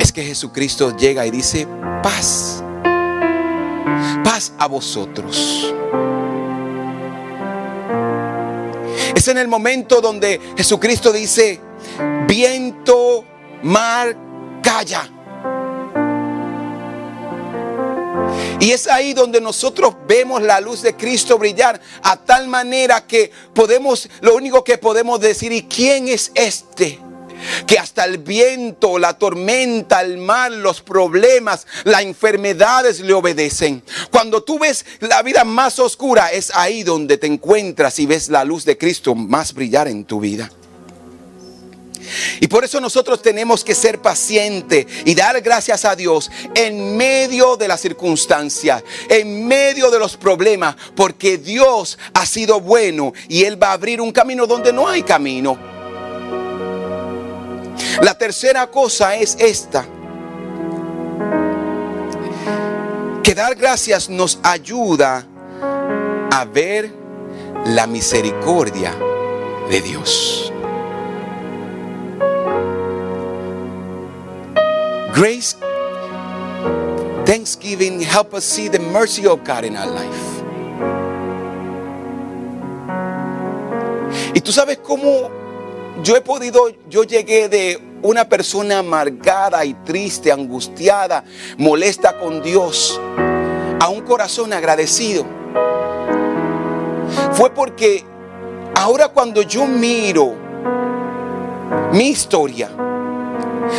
es que Jesucristo llega y dice paz, paz a vosotros. Es en el momento donde Jesucristo dice, viento, mar, Y es ahí donde nosotros vemos la luz de Cristo brillar a tal manera que podemos, lo único que podemos decir, ¿y quién es este? Que hasta el viento, la tormenta, el mar, los problemas, las enfermedades le obedecen. Cuando tú ves la vida más oscura, es ahí donde te encuentras y ves la luz de Cristo más brillar en tu vida. Y por eso nosotros tenemos que ser pacientes y dar gracias a Dios en medio de las circunstancias, en medio de los problemas, porque Dios ha sido bueno y Él va a abrir un camino donde no hay camino. La tercera cosa es esta. Que dar gracias nos ayuda a ver la misericordia de Dios. Grace, Thanksgiving help us see the mercy of God in our life. Y tú sabes cómo yo he podido, yo llegué de una persona amargada y triste, angustiada, molesta con Dios, a un corazón agradecido. Fue porque ahora cuando yo miro mi historia,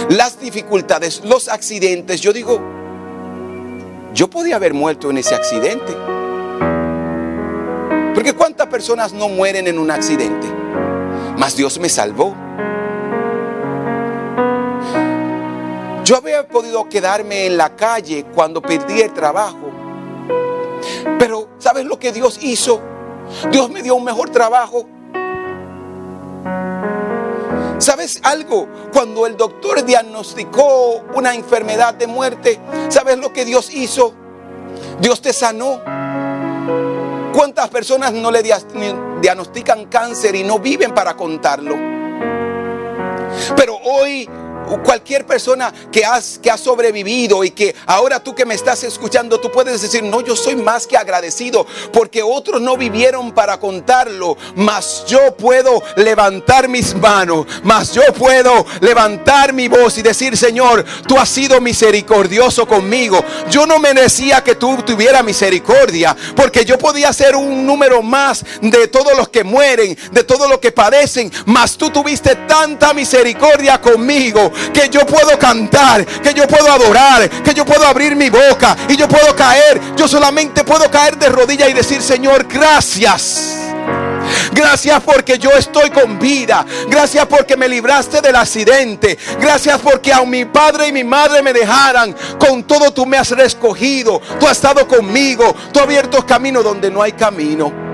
las dificultades, los accidentes, yo digo, yo podía haber muerto en ese accidente. Porque cuántas personas no mueren en un accidente, mas Dios me salvó. Yo había podido quedarme en la calle cuando perdí el trabajo. Pero ¿sabes lo que Dios hizo? Dios me dio un mejor trabajo ¿Sabes algo? Cuando el doctor diagnosticó una enfermedad de muerte, ¿sabes lo que Dios hizo? Dios te sanó. ¿Cuántas personas no le diagnostican cáncer y no viven para contarlo? Pero hoy cualquier persona que, has, que ha sobrevivido y que ahora tú que me estás escuchando, tú puedes decir, no, yo soy más que agradecido porque otros no vivieron para contarlo, mas yo puedo levantar mis manos, mas yo puedo levantar mi voz y decir, Señor, tú has sido misericordioso conmigo. Yo no merecía que tú tuvieras misericordia porque yo podía ser un número más de todos los que mueren, de todos los que padecen, mas tú tuviste tanta misericordia conmigo que yo puedo cantar, que yo puedo adorar, que yo puedo abrir mi boca y yo puedo caer. Yo solamente puedo caer de rodillas y decir, Señor, gracias. Gracias porque yo estoy con vida. Gracias porque me libraste del accidente. Gracias porque aun mi padre y mi madre me dejaran, con todo tú me has escogido. Tú has estado conmigo. Tú has abierto camino donde no hay camino.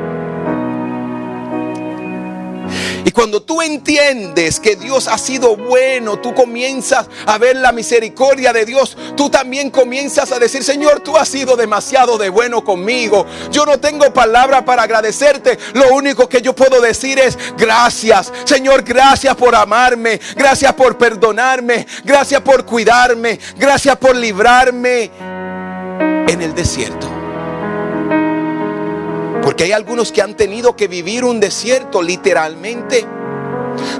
Y cuando tú entiendes que Dios ha sido bueno, tú comienzas a ver la misericordia de Dios. Tú también comienzas a decir, Señor, tú has sido demasiado de bueno conmigo. Yo no tengo palabra para agradecerte. Lo único que yo puedo decir es gracias. Señor, gracias por amarme. Gracias por perdonarme. Gracias por cuidarme. Gracias por librarme en el desierto. Porque hay algunos que han tenido que vivir un desierto literalmente.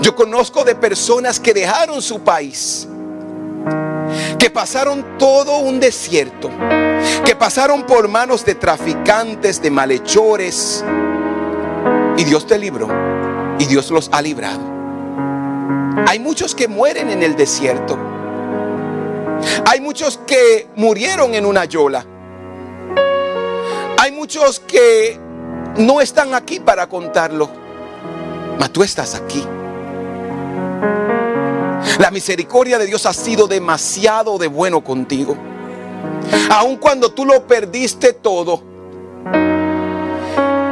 Yo conozco de personas que dejaron su país, que pasaron todo un desierto, que pasaron por manos de traficantes, de malhechores, y Dios te libró, y Dios los ha librado. Hay muchos que mueren en el desierto. Hay muchos que murieron en una yola. Hay muchos que no están aquí para contarlo, mas tú estás aquí. La misericordia de Dios ha sido demasiado de bueno contigo. Aun cuando tú lo perdiste todo.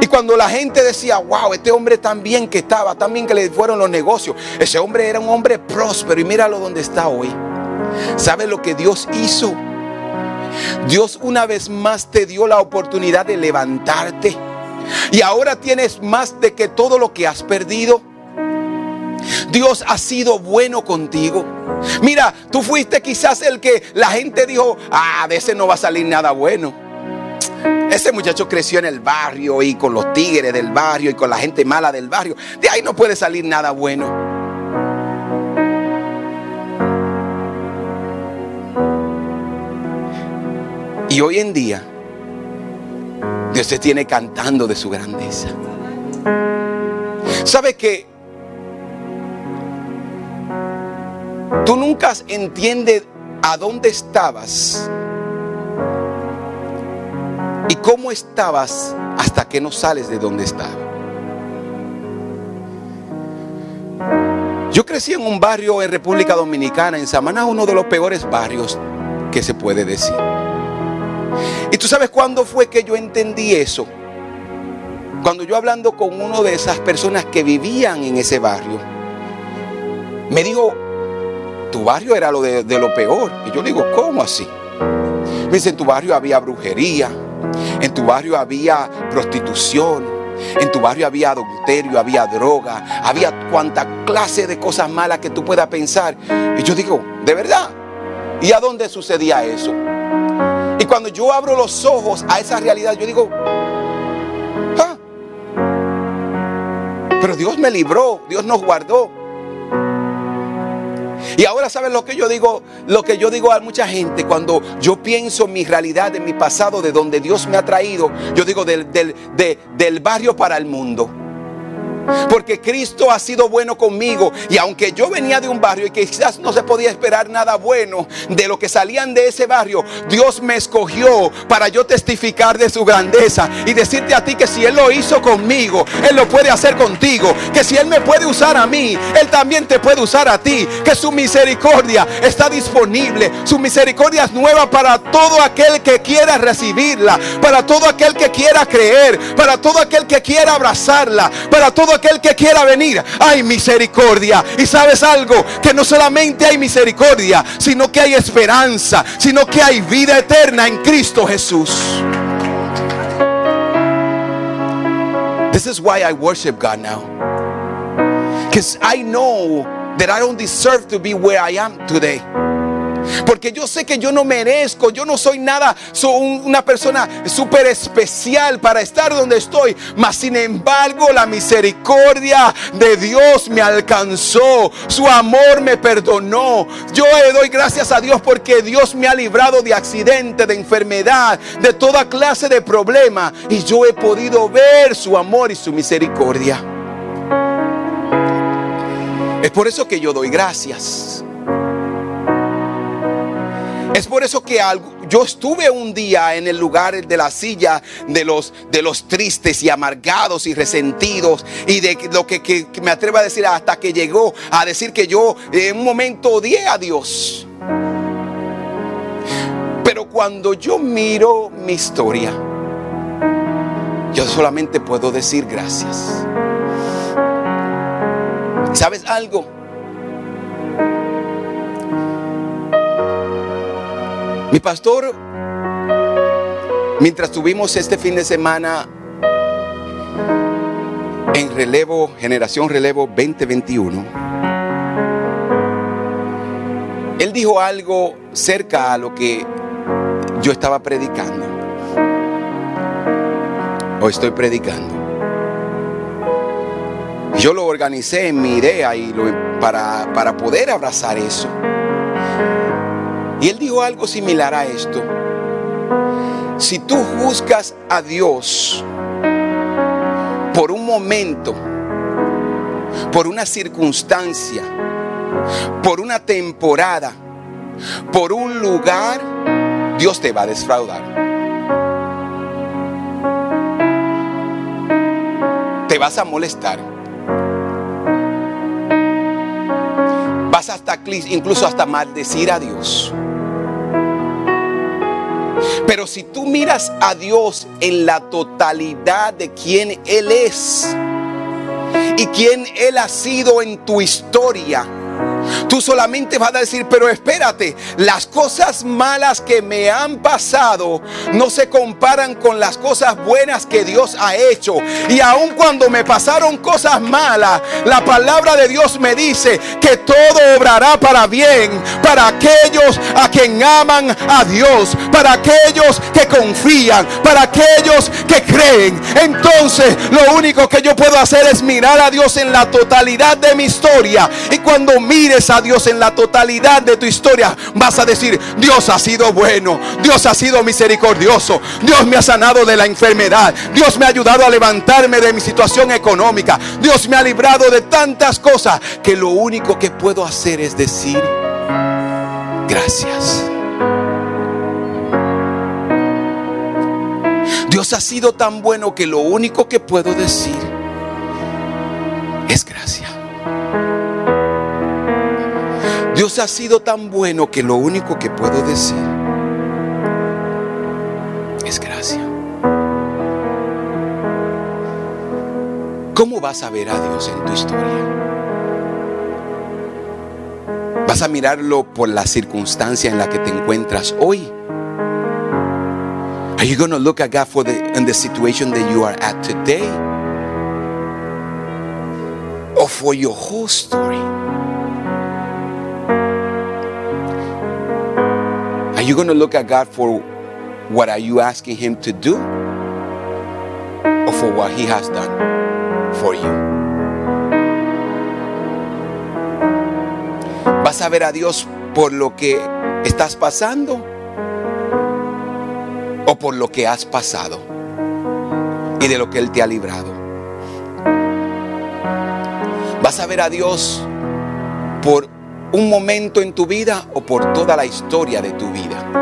Y cuando la gente decía, wow, este hombre tan bien que estaba, tan bien que le fueron los negocios. Ese hombre era un hombre próspero y míralo donde está hoy. ¿Sabe lo que Dios hizo? Dios una vez más te dio la oportunidad de levantarte y ahora tienes más de que todo lo que has perdido. Dios ha sido bueno contigo. Mira, tú fuiste quizás el que la gente dijo, ah, de ese no va a salir nada bueno. Ese muchacho creció en el barrio y con los tigres del barrio y con la gente mala del barrio. De ahí no puede salir nada bueno. Y hoy en día Dios te tiene cantando de su grandeza. ¿Sabe que tú nunca entiendes a dónde estabas y cómo estabas hasta que no sales de donde estabas? Yo crecí en un barrio en República Dominicana, en Samaná, uno de los peores barrios que se puede decir. Y tú sabes cuándo fue que yo entendí eso. Cuando yo hablando con uno de esas personas que vivían en ese barrio, me dijo, tu barrio era lo de, lo peor. Y yo digo, ¿cómo así? Me dice, en tu barrio había brujería, en tu barrio había prostitución, en tu barrio había adulterio, había droga, había cuanta clase de cosas malas que tú puedas pensar. Y yo digo, ¿de verdad? ¿Y a dónde sucedía eso? Cuando yo abro los ojos a esa realidad, yo digo, ah, pero Dios me libró, Dios nos guardó. Y ahora sabes lo que yo digo, lo que yo digo a mucha gente cuando yo pienso en mi realidad, en mi pasado, de donde Dios me ha traído, yo digo del, del, del barrio para el mundo. Porque Cristo ha sido bueno conmigo. Y aunque yo venía de un barrio y quizás no se podía esperar nada bueno de lo que salían de ese barrio, Dios me escogió para yo testificar de su grandeza y decirte a ti que si Él lo hizo conmigo, Él lo puede hacer contigo. Que si Él me puede usar a mí, Él también te puede usar a ti. Que su misericordia está disponible. Su misericordia es nueva para todo aquel que quiera recibirla. Para todo aquel que quiera creer. Para todo aquel que quiera abrazarla. Para todo aquel que quiera venir, hay misericordia. Y sabes algo, que no solamente hay misericordia, sino que hay esperanza, sino que hay vida eterna en Cristo Jesús. This is why I worship God now. Because I know that I don't deserve to be where I am today. Porque yo sé que yo no merezco, yo no soy nada, soy una persona súper especial para estar donde estoy. Mas sin embargo la misericordia de Dios me alcanzó, su amor me perdonó. Yo le doy gracias a Dios porque Dios me ha librado de accidente, de enfermedad, de toda clase de problema. Y yo he podido ver su amor y su misericordia. Es por eso que yo doy gracias. Es por eso que yo estuve un día en el lugar de la silla de los, tristes y amargados y resentidos y de lo que, me atrevo a decir hasta que llegó a decir que yo en un momento odié a Dios. Pero cuando yo miro mi historia, yo solamente puedo decir gracias. ¿Sabes algo? Mi pastor, mientras tuvimos este fin de semana en relevo, generación relevo 2021, él dijo algo cerca a lo que yo estaba predicando. O estoy predicando. Yo lo organicé en mi idea y para, para poder abrazar eso. Y él dijo algo similar a esto. Si tú juzgas a Dios por un momento, por una circunstancia, por una temporada, por un lugar, Dios te va a defraudar. Te vas a molestar. Vas hasta incluso hasta maldecir a Dios. Pero si tú miras a Dios en la totalidad de quien Él es y quien Él ha sido en tu historia, Tú solamente vas a decir, pero espérate, las cosas malas que me han pasado no se comparan con las cosas buenas que Dios ha hecho. Y aun cuando me pasaron cosas malas, la palabra de Dios me dice que todo obrará para bien para aquellos a quien aman a Dios, para aquellos que confían, para aquellos que creen. Entonces, lo único que yo puedo hacer es mirar a Dios en la totalidad de mi historia. Y cuando mires a Dios en la totalidad de tu historia, vas a decir, Dios ha sido bueno, Dios ha sido misericordioso, Dios me ha sanado de la enfermedad, Dios me ha ayudado a levantarme de mi situación económica, Dios me ha librado de tantas cosas que lo único que puedo hacer es decir, gracias. Dios ha sido tan bueno que lo único que puedo decir es gracias. Dios ha sido tan bueno que lo único que puedo decir es gracia. ¿Cómo vas a ver a Dios en tu historia? ¿Vas a mirarlo por la circunstancia en la que te encuentras hoy? Are you going to look at God for the in the situation that you are at today? Or for your whole story? Are you going to look at God for what are you asking him to do? Or for what he has done for you? ¿Vas a ver a Dios por lo que estás pasando? o por lo que has pasado y de lo que Él te ha librado. ¿Vas a ver a Dios por un momento en tu vida o por toda la historia de tu vida?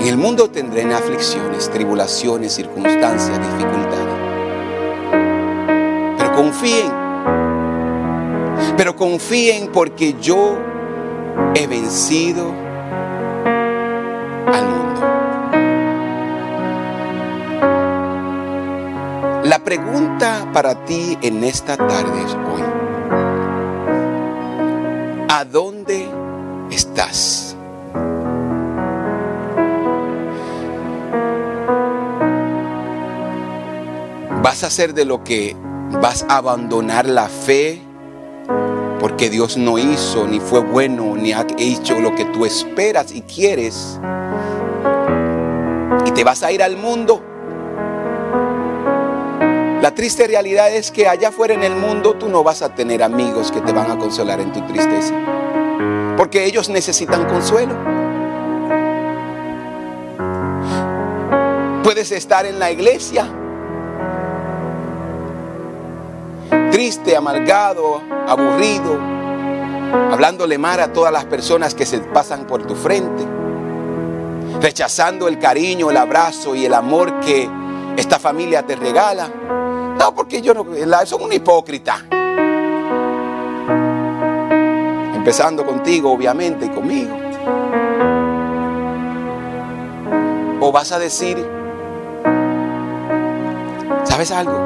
En el mundo tendrán aflicciones, tribulaciones, circunstancias, dificultades. Pero confíen. Pero confíen porque yo he vencido al mundo. La pregunta para ti en esta tarde es hoy. ¿A dónde estás? ¿Vas a hacer de lo que vas a abandonar la fe? porque Dios no hizo, ni fue bueno, ni ha hecho lo que tú esperas y quieres. Y te vas a ir al mundo. La triste realidad es que allá afuera en el mundo tú no vas a tener amigos que te van a consolar en tu tristeza. Porque ellos necesitan consuelo. Puedes estar en la iglesia triste, amargado, aburrido, hablándole mal a todas las personas que se pasan por tu frente, rechazando el cariño, el abrazo y el amor que esta familia te regala. No, porque yo no, son un hipócrita. Empezando contigo, obviamente, y conmigo. O vas a decir, ¿sabes algo?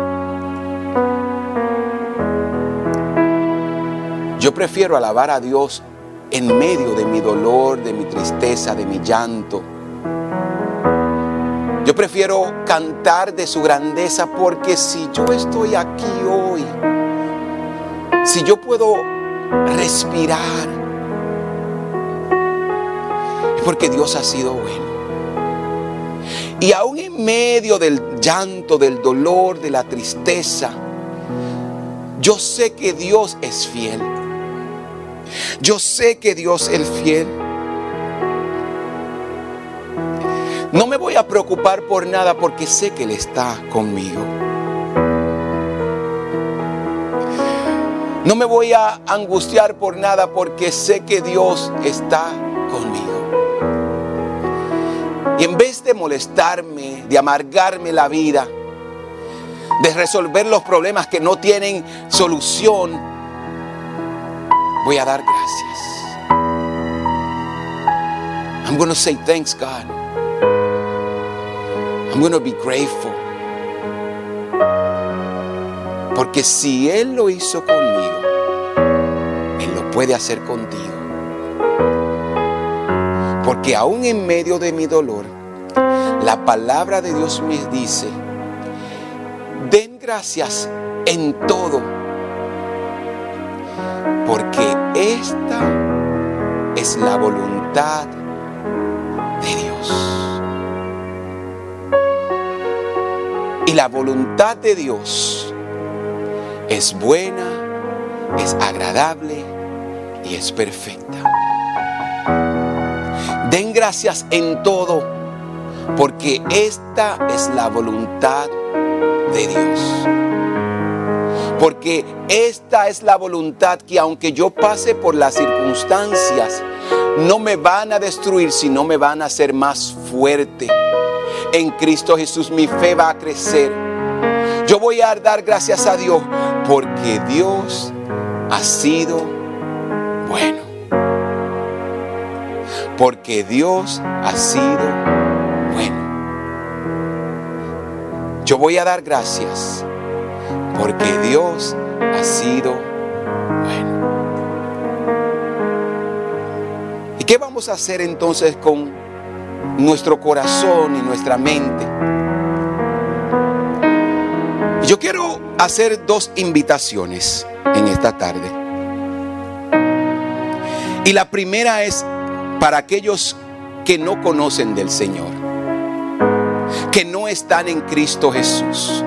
Yo prefiero alabar a Dios en medio de mi dolor, de mi tristeza, de mi llanto. Prefiero cantar de su grandeza porque si yo estoy aquí hoy, si yo puedo respirar, es porque Dios ha sido bueno. Y aún en medio del llanto, del dolor, de la tristeza, yo sé que Dios es fiel. Yo sé que Dios es fiel. No me voy a preocupar por nada porque sé que Él está conmigo. No me voy a angustiar por nada porque sé que Dios está conmigo. Y en vez de molestarme, de amargarme la vida, de resolver los problemas que no tienen solución, voy a dar gracias. I'm going to say thanks, God. I'm going to be grateful. Porque si Él lo hizo conmigo, Él lo puede hacer contigo. Porque aún en medio de mi dolor, la palabra de Dios me dice, den gracias en todo porque esta es la voluntad de Dios. La voluntad de Dios es buena, es agradable y es perfecta. Den gracias en todo, porque esta es la voluntad de Dios. Porque esta es la voluntad que aunque yo pase por las circunstancias, no me van a destruir, sino me van a hacer más fuerte. En Cristo Jesús mi fe va a crecer. Yo voy a dar gracias a Dios porque Dios ha sido bueno. Porque Dios ha sido bueno. Yo voy a dar gracias porque Dios ha sido bueno. ¿Y qué vamos a hacer entonces con nuestro corazón y nuestra mente? Yo quiero hacer dos invitaciones en esta tarde. Y la primera es para aquellos que no conocen del Señor, que no están en Cristo Jesús,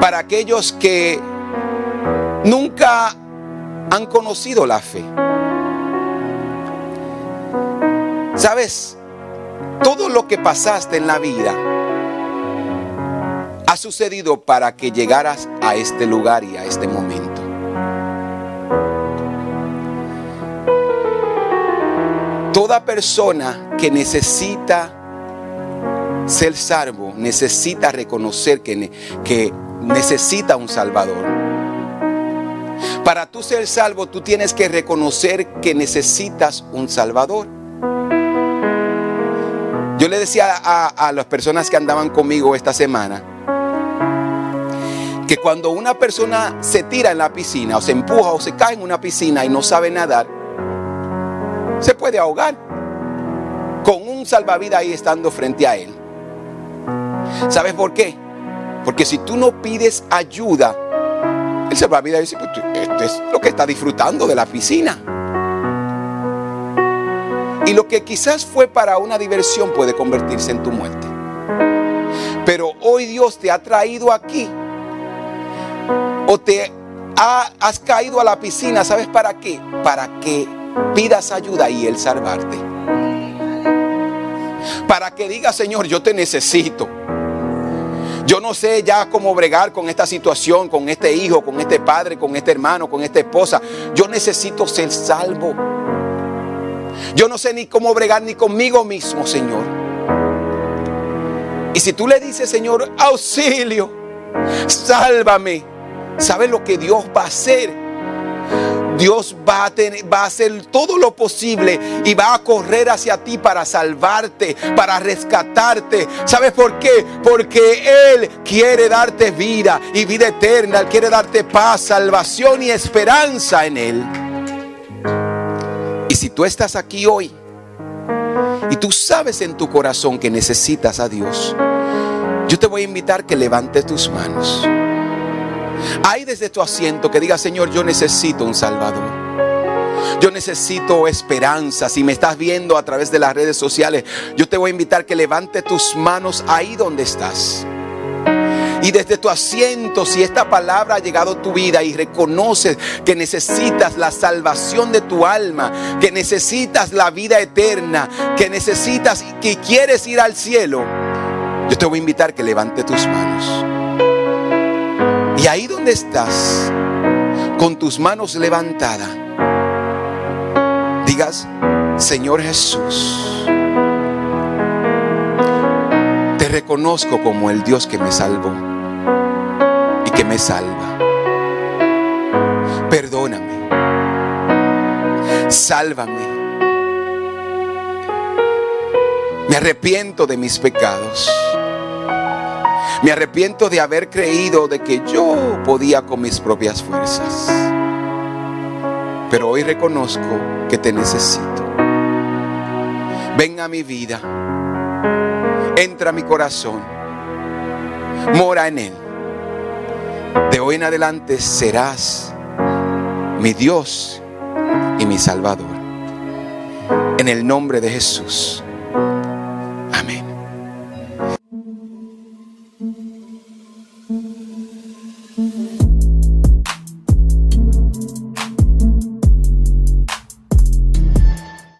para aquellos que nunca han conocido la fe. Sabes, todo lo que pasaste en la vida ha sucedido para que llegaras a este lugar y a este momento. Toda persona que necesita ser salvo, necesita reconocer que, que necesita un Salvador. Para tú ser salvo, tú tienes que reconocer que necesitas un Salvador. Yo le decía a, las personas que andaban conmigo esta semana que cuando una persona se tira en la piscina o se empuja o se cae en una piscina y no sabe nadar, se puede ahogar con un salvavidas ahí estando frente a él. ¿Sabes por qué? Porque si tú no pides ayuda, el salvavidas dice, pues, esto es lo que está disfrutando de la piscina. Y lo que quizás fue para una diversión puede convertirse en tu muerte. Pero hoy Dios te ha traído aquí o te has caído a la piscina, ¿sabes para qué? Para que pidas ayuda y Él salvarte. Para que digas, Señor, yo te necesito. Yo no sé ya cómo bregar con esta situación, con este hijo, con este padre, con este hermano, con esta esposa. Yo necesito ser salvo. Yo no sé ni cómo bregar ni conmigo mismo, Señor. Y si tú le dices, Señor, auxilio, sálvame, ¿sabes lo que Dios va a hacer? Dios va a, hacer todo lo posible y va a correr hacia ti para salvarte, para rescatarte. ¿Sabes por qué? Porque Él quiere darte vida y vida eterna. Él quiere darte paz, salvación y esperanza en Él. Si tú estás aquí hoy y tú sabes en tu corazón que necesitas a Dios, yo te voy a invitar que levantes tus manos. Hay desde tu asiento que diga, Señor, yo necesito un Salvador. Yo necesito esperanza. Si me estás viendo a través de las redes sociales, yo te voy a invitar que levante tus manos ahí donde estás. Y desde tu asiento, si esta palabra ha llegado a tu vida y reconoces que necesitas la salvación de tu alma, que necesitas la vida eterna, que necesitas, que quieres ir al cielo, yo te voy a invitar que levante tus manos. Y ahí donde estás, con tus manos levantadas, digas, Señor Jesús, te reconozco como el Dios que me salvó y salva. Perdóname, sálvame. Me arrepiento de mis pecados. Me arrepiento de haber creído de que yo podía con mis propias fuerzas. Pero hoy reconozco que te necesito. Ven a mi vida. Entra a mi corazón. Mora en él de hoy en adelante serás mi Dios y mi Salvador. En el nombre de Jesús. Amén.